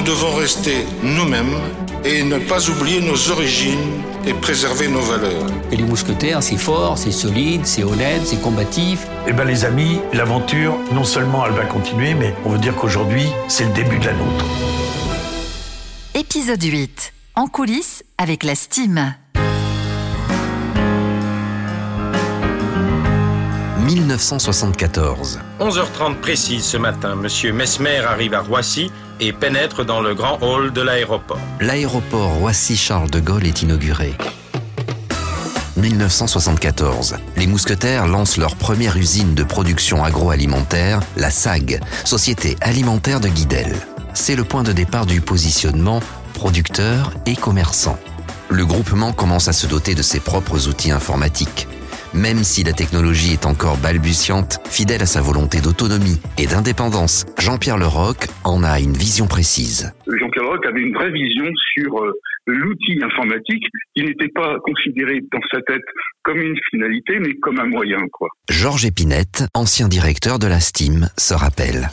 nous devons rester nous-mêmes et ne pas oublier nos origines et préserver nos valeurs. Et les mousquetaires, c'est fort, c'est solide, c'est honnête, c'est combatif. Eh bien les amis, l'aventure, non seulement elle va continuer, mais on veut dire qu'aujourd'hui, c'est le début de la nôtre. Épisode 8. En coulisses avec la Steam. 1974. 11h30 précise ce matin, Monsieur Mesmer arrive à Roissy et pénètre dans le grand hall de l'aéroport. L'aéroport Roissy-Charles de Gaulle est inauguré. 1974. Les mousquetaires lancent leur première usine de production agroalimentaire, la SAG, Société alimentaire de Guidel. C'est le point de départ du positionnement producteur et commerçant. Le groupement commence à se doter de ses propres outils informatiques. Même si la technologie est encore balbutiante, fidèle à sa volonté d'autonomie et d'indépendance, Jean-Pierre Leroc en a une vision précise. Jean-Pierre Leroc avait une vraie vision sur euh, l'outil informatique qui n'était pas considéré dans sa tête comme une finalité, mais comme un moyen. Quoi. Georges Épinette, ancien directeur de la STEAM, se rappelle.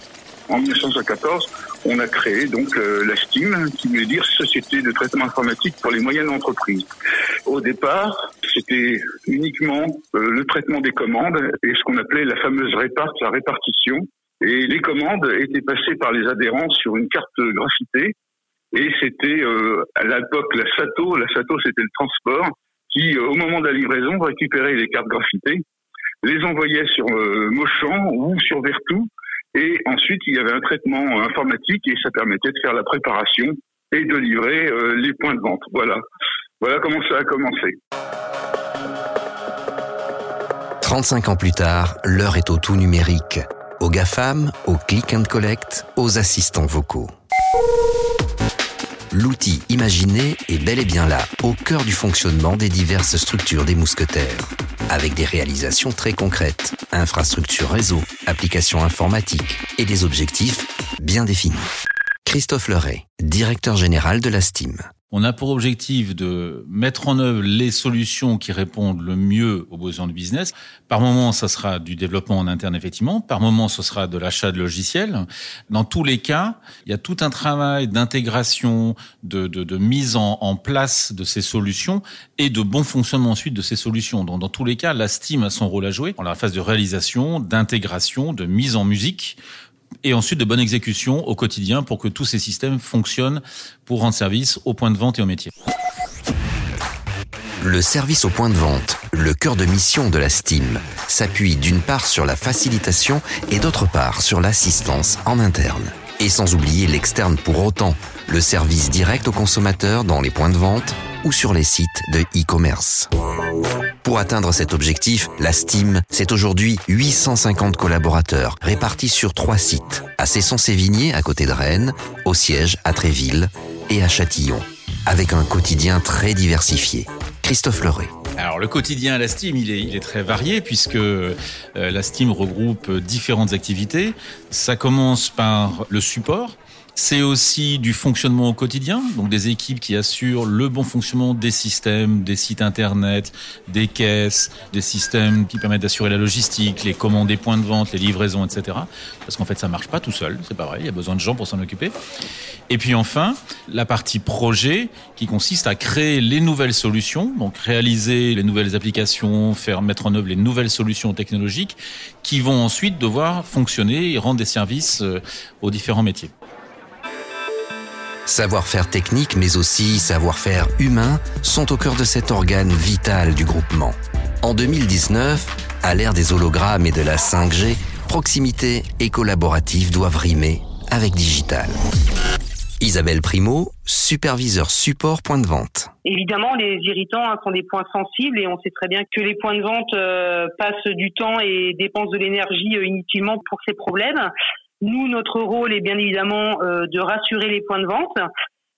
En 1914, on a créé donc euh, la STEAM, qui veut dire Société de traitement informatique pour les moyennes entreprises. Au départ, c'était uniquement euh, le traitement des commandes et ce qu'on appelait la fameuse réparte, la répartition. Et les commandes étaient passées par les adhérents sur une carte graphitée. Et c'était euh, à l'époque la SATO, la SATO c'était le transport, qui au moment de la livraison récupérait les cartes graphitées, les envoyait sur Mauchamp ou sur Vertou et ensuite, il y avait un traitement informatique et ça permettait de faire la préparation et de livrer euh, les points de vente. Voilà. Voilà comment ça a commencé. 35 ans plus tard, l'heure est au tout numérique. Au GAFAM, au click and collect, aux assistants vocaux. L'outil imaginé est bel et bien là, au cœur du fonctionnement des diverses structures des mousquetaires avec des réalisations très concrètes, infrastructures réseau, applications informatiques et des objectifs bien définis. Christophe Leray, directeur général de la STEAM. On a pour objectif de mettre en œuvre les solutions qui répondent le mieux aux besoins du business. Par moment, ça sera du développement en interne, effectivement. Par moment, ce sera de l'achat de logiciels. Dans tous les cas, il y a tout un travail d'intégration, de, de, de, mise en, place de ces solutions et de bon fonctionnement ensuite de ces solutions. Donc, dans tous les cas, la Steam a son rôle à jouer dans la phase de réalisation, d'intégration, de mise en musique et ensuite de bonne exécution au quotidien pour que tous ces systèmes fonctionnent pour rendre service aux points de vente et aux métiers. Le service au point de vente, le cœur de mission de la STEAM, s'appuie d'une part sur la facilitation et d'autre part sur l'assistance en interne. Et sans oublier l'externe pour autant, le service direct aux consommateurs dans les points de vente ou sur les sites de e-commerce. Pour atteindre cet objectif, la Steam, c'est aujourd'hui 850 collaborateurs répartis sur trois sites. À Cesson-Sévigné, à côté de Rennes, au siège à Tréville et à Châtillon. Avec un quotidien très diversifié. Christophe Leray. Alors le quotidien à la Steam, il est, très varié puisque euh, la Steam regroupe différentes activités. Ça commence par le support, c'est aussi du fonctionnement au quotidien, donc des équipes qui assurent le bon fonctionnement des systèmes, des sites internet, des caisses, des systèmes qui permettent d'assurer la logistique, les commandes des points de vente, les livraisons, etc. Parce qu'en fait, ça marche pas tout seul, c'est pas vrai. Il y a besoin de gens pour s'en occuper. Et puis enfin, la partie projet qui consiste à créer les nouvelles solutions, donc réaliser les nouvelles applications, faire mettre en œuvre les nouvelles solutions technologiques qui vont ensuite devoir fonctionner et rendre des services euh, aux différents métiers. Savoir-faire technique, mais aussi savoir-faire humain sont au cœur de cet organe vital du groupement. En 2019, à l'ère des hologrammes et de la 5G, proximité et collaboratif doivent rimer avec digital. Isabelle Primo, superviseur support point de vente. Évidemment, les irritants hein, sont des points sensibles et on sait très bien que les points de vente euh, passent du temps et dépensent de l'énergie euh, inutilement pour ces problèmes. Nous, notre rôle est bien évidemment euh, de rassurer les points de vente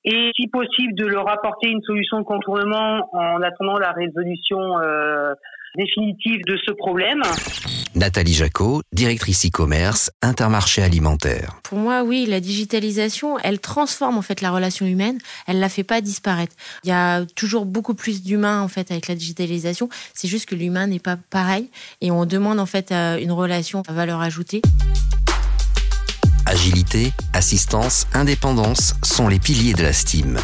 et, si possible, de leur apporter une solution de contournement en attendant la résolution euh, définitive de ce problème. Nathalie Jacot, directrice e-commerce, Intermarché alimentaire. Pour moi, oui, la digitalisation, elle transforme en fait la relation humaine, elle la fait pas disparaître. Il y a toujours beaucoup plus d'humains en fait avec la digitalisation, c'est juste que l'humain n'est pas pareil et on demande en fait euh, une relation à valeur ajoutée. Agilité, assistance, indépendance sont les piliers de la Steam.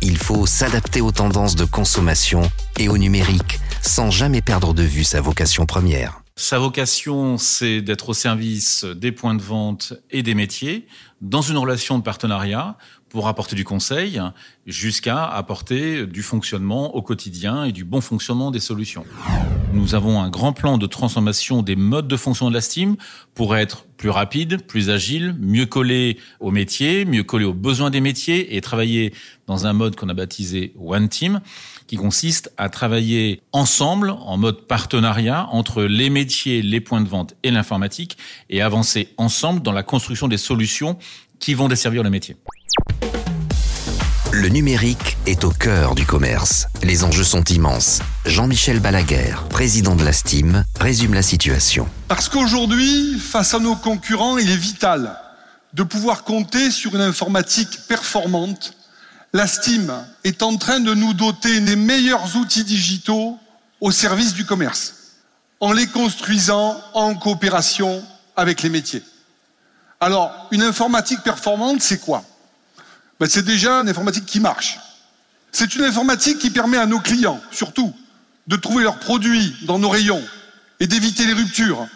Il faut s'adapter aux tendances de consommation et au numérique sans jamais perdre de vue sa vocation première. Sa vocation, c'est d'être au service des points de vente et des métiers dans une relation de partenariat pour apporter du conseil jusqu'à apporter du fonctionnement au quotidien et du bon fonctionnement des solutions. Nous avons un grand plan de transformation des modes de fonction de la Steam pour être plus rapide, plus agile, mieux collé aux métiers, mieux collé aux besoins des métiers et travailler dans un mode qu'on a baptisé One Team qui consiste à travailler ensemble en mode partenariat entre les métiers, les points de vente et l'informatique et avancer ensemble dans la construction des solutions qui vont desservir le métier. Le numérique est au cœur du commerce. Les enjeux sont immenses. Jean-Michel Balaguer, président de la Steam, résume la situation. Parce qu'aujourd'hui, face à nos concurrents, il est vital de pouvoir compter sur une informatique performante. La Steam est en train de nous doter des meilleurs outils digitaux au service du commerce, en les construisant en coopération avec les métiers. Alors, une informatique performante, c'est quoi? Ben, C'est déjà une informatique qui marche. C'est une informatique qui permet à nos clients, surtout, de trouver leurs produits dans nos rayons et d'éviter les ruptures,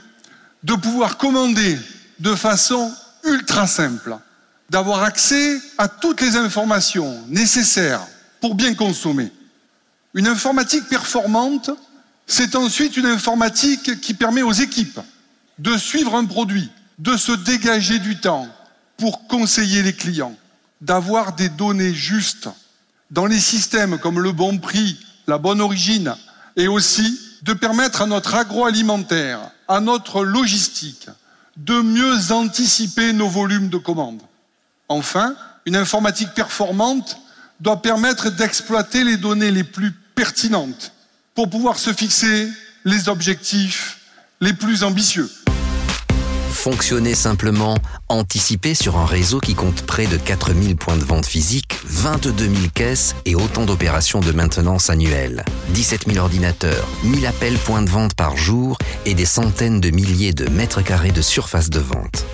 de pouvoir commander de façon ultra simple, d'avoir accès à toutes les informations nécessaires pour bien consommer. Une informatique performante, c'est ensuite une informatique qui permet aux équipes de suivre un produit, de se dégager du temps pour conseiller les clients, d'avoir des données justes dans les systèmes comme le bon prix, la bonne origine, et aussi de permettre à notre agroalimentaire, à notre logistique, de mieux anticiper nos volumes de commandes. Enfin, une informatique performante doit permettre d'exploiter les données les plus pertinentes pour pouvoir se fixer les objectifs les plus ambitieux. Fonctionner simplement, anticiper sur un réseau qui compte près de 4000 points de vente physiques, 22 000 caisses et autant d'opérations de maintenance annuelles. 17 000 ordinateurs, 1000 appels points de vente par jour et des centaines de milliers de mètres carrés de surface de vente.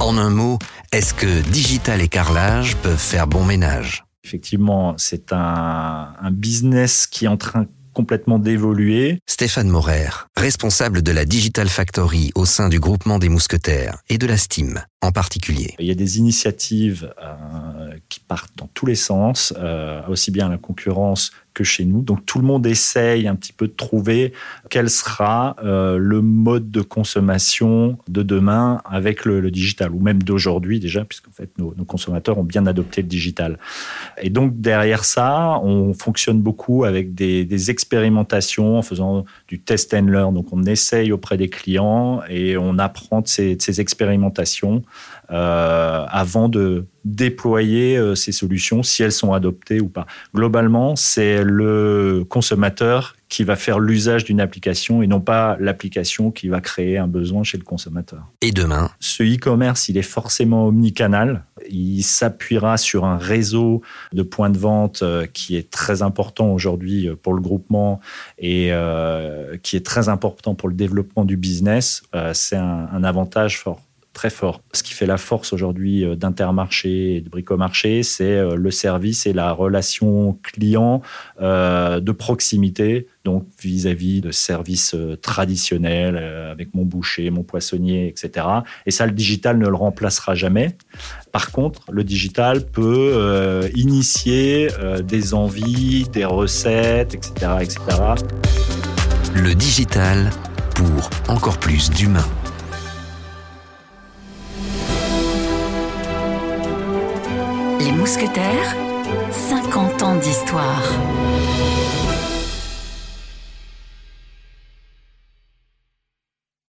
En un mot, est-ce que digital et carrelage peuvent faire bon ménage? Effectivement, c'est un, un business qui est en train complètement d'évoluer. Stéphane Morer, responsable de la Digital Factory au sein du groupement des mousquetaires et de la Steam en particulier. Il y a des initiatives euh, qui partent dans tous les sens, euh, aussi bien la concurrence que chez nous. Donc tout le monde essaye un petit peu de trouver quel sera euh, le mode de consommation de demain avec le, digital, ou même d'aujourd'hui déjà, puisqu'en fait nos, consommateurs ont bien adopté le digital. Et donc derrière ça, on fonctionne beaucoup avec des, expérimentations en faisant du test and learn. Donc on essaye auprès des clients et on apprend de ces, de ces expérimentations euh, avant de déployer euh, ces solutions, si elles sont adoptées ou pas. Globalement, c'est le consommateur qui va faire l'usage d'une application et non pas l'application qui va créer un besoin chez le consommateur. Et demain Ce e-commerce, il est forcément omnicanal. Il s'appuiera sur un réseau de points de vente euh, qui est très important aujourd'hui pour le groupement et euh, qui est très important pour le développement du business. Euh, c'est un, un avantage fort très fort. Ce qui fait la force aujourd'hui euh, d'Intermarché et de Bricomarché, c'est euh, le service et la relation client euh, de proximité, donc vis-à-vis de services traditionnels avec mon boucher, mon poissonnier, etc. Et ça, le digital ne le remplacera jamais. Par contre, le digital peut initier des envies, des recettes, etc., etc. Le digital pour encore plus d'humains. Mousquetaires, 50 ans d'histoire.